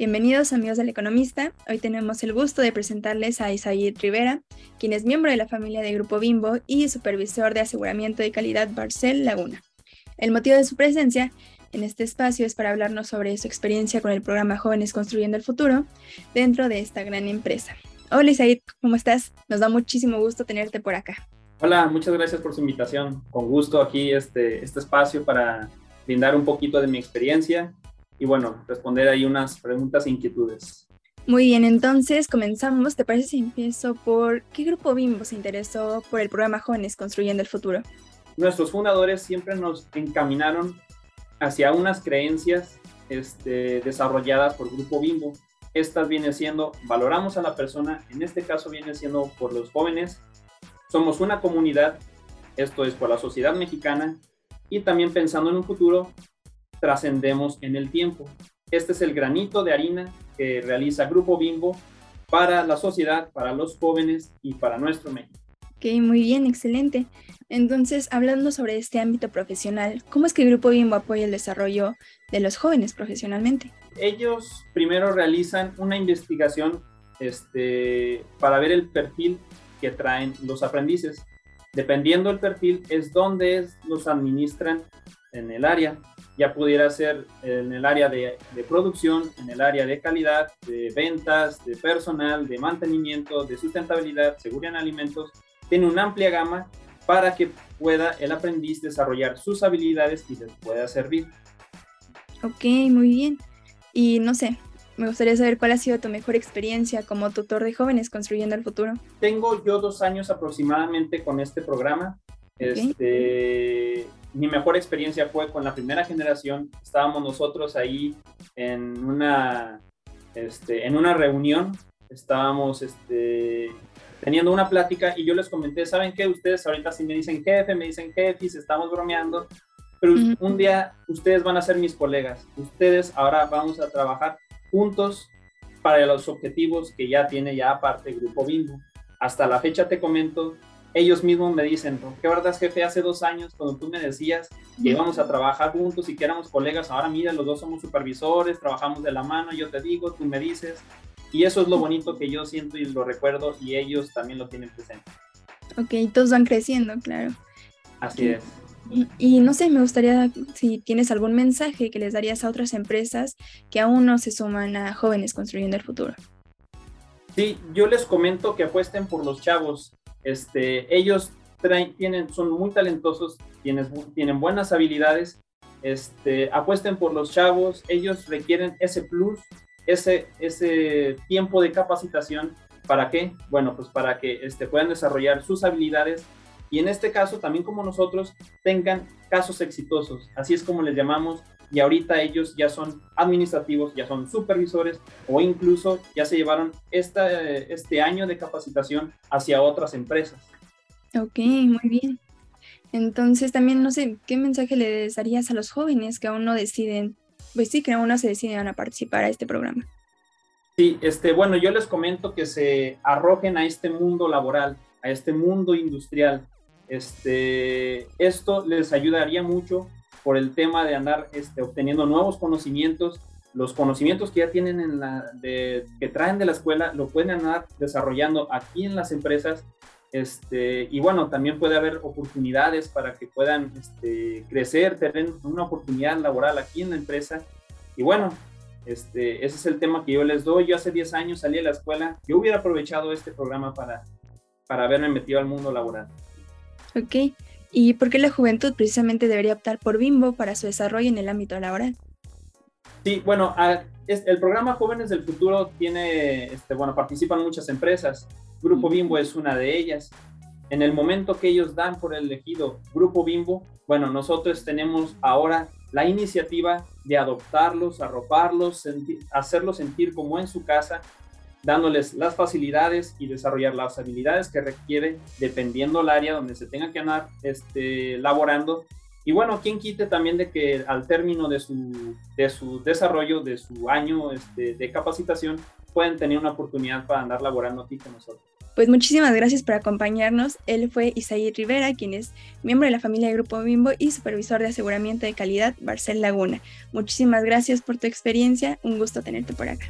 Bienvenidos amigos del Economista. Hoy tenemos el gusto de presentarles a Isaid Rivera, quien es miembro de la familia de Grupo Bimbo y supervisor de aseguramiento de calidad Barcel Laguna. El motivo de su presencia en este espacio es para hablarnos sobre su experiencia con el programa Jóvenes Construyendo el Futuro dentro de esta gran empresa. Hola Isaid, ¿cómo estás? Nos da muchísimo gusto tenerte por acá. Hola, muchas gracias por su invitación. Con gusto aquí este, este espacio para brindar un poquito de mi experiencia y bueno, responder ahí unas preguntas e inquietudes. Muy bien, entonces comenzamos. ¿Te parece si empiezo por qué grupo Bimbo se interesó por el programa Jóvenes Construyendo el Futuro? Nuestros fundadores siempre nos encaminaron hacia unas creencias este, desarrolladas por Grupo Bimbo. Estas vienen siendo, valoramos a la persona, en este caso viene siendo por los jóvenes, somos una comunidad, esto es por la sociedad mexicana, y también pensando en un futuro, trascendemos en el tiempo. Este es el granito de harina que realiza Grupo Bimbo para la sociedad, para los jóvenes y para nuestro México. Ok, muy bien, excelente. Entonces, hablando sobre este ámbito profesional, ¿cómo es que Grupo Bimbo apoya el desarrollo de los jóvenes profesionalmente? Ellos primero realizan una investigación este, para ver el perfil que traen los aprendices. Dependiendo del perfil, es donde los administran en el área. Ya pudiera ser en el área de, de, producción, en el área de calidad, de ventas, de personal, de mantenimiento, de sustentabilidad, seguridad en alimentos. Tiene una amplia gama para que pueda el aprendiz desarrollar sus habilidades y les pueda servir. Ok, muy bien. Y no sé, me gustaría saber cuál ha sido tu mejor experiencia como tutor de jóvenes construyendo el futuro. Tengo yo dos años aproximadamente con este programa. Este, mi mejor experiencia fue con la primera generación. Estábamos nosotros ahí en una, este, en una reunión. Estábamos este, teniendo una plática y yo les comenté, ¿saben qué? Ustedes ahorita si me dicen jefe, me dicen jefe, estamos bromeando, pero un día ustedes van a ser mis colegas. Ustedes ahora vamos a trabajar juntos para los objetivos que ya tiene ya aparte Grupo Bimbo. Hasta la fecha te comento, ellos mismos me dicen, ¿qué verdad, jefe? Hace dos años, cuando tú me decías que íbamos a trabajar juntos y que éramos colegas, ahora mira, los dos somos supervisores, trabajamos de la mano, yo te digo, tú me dices. Y eso es lo bonito que yo siento y lo recuerdo y ellos también lo tienen presente. Ok, todos van creciendo, claro. Así es. Y, no sé, me gustaría si tienes algún mensaje que les darías a otras empresas que aún no se suman a jóvenes construyendo el futuro. Sí, yo les comento que apuesten por los chavos. Este, ellos tienen, son muy talentosos, tienen, tienen buenas habilidades. Este, apuesten por los chavos. Ellos requieren ese plus, ese, tiempo de capacitación. ¿Para qué? Bueno, pues para que este, puedan desarrollar sus habilidades y en este caso también como nosotros tengan casos exitosos, así es como les llamamos y ahorita ellos ya son administrativos, ya son supervisores o incluso ya se llevaron esta, este año de capacitación hacia otras empresas. Ok, muy bien. Entonces también no sé, ¿qué mensaje le darías a los jóvenes que aún no deciden, pues sí, que aún no se deciden a participar a este programa? Sí, este, bueno, yo les comento que se arrojen a este mundo laboral, a este mundo industrial, este, esto les ayudaría mucho por el tema de andar este, obteniendo nuevos conocimientos. Los conocimientos que ya tienen en la, de, que traen de la escuela lo pueden andar desarrollando aquí en las empresas. Este, y bueno, también puede haber oportunidades para que puedan este, crecer, tener una oportunidad laboral aquí en la empresa. Y bueno, este, ese es el tema que yo les doy. Yo hace 10 años salí de la escuela. Yo hubiera aprovechado este programa para, para haberme metido al mundo laboral. Ok. ¿Y por qué la juventud precisamente debería optar por Bimbo para su desarrollo en el ámbito laboral? Sí, bueno, el programa Jóvenes del Futuro tiene, este, bueno, participan muchas empresas. Grupo Bimbo es una de ellas. En el momento que ellos dan por elegido Grupo Bimbo, bueno, nosotros tenemos ahora la iniciativa de adoptarlos, arroparlos, hacerlos sentir como en su casa dándoles las facilidades y desarrollar las habilidades que requiere dependiendo el área donde se tenga que andar este, laborando. Y bueno, quien quite también de que al término de su, de su desarrollo, de su año este, de capacitación, pueden tener una oportunidad para andar laborando aquí con nosotros. Pues muchísimas gracias por acompañarnos. Él fue Isaí Rivera, quien es miembro de la familia de Grupo Bimbo y supervisor de aseguramiento de calidad Barcel Laguna. Muchísimas gracias por tu experiencia. Un gusto tenerte por acá.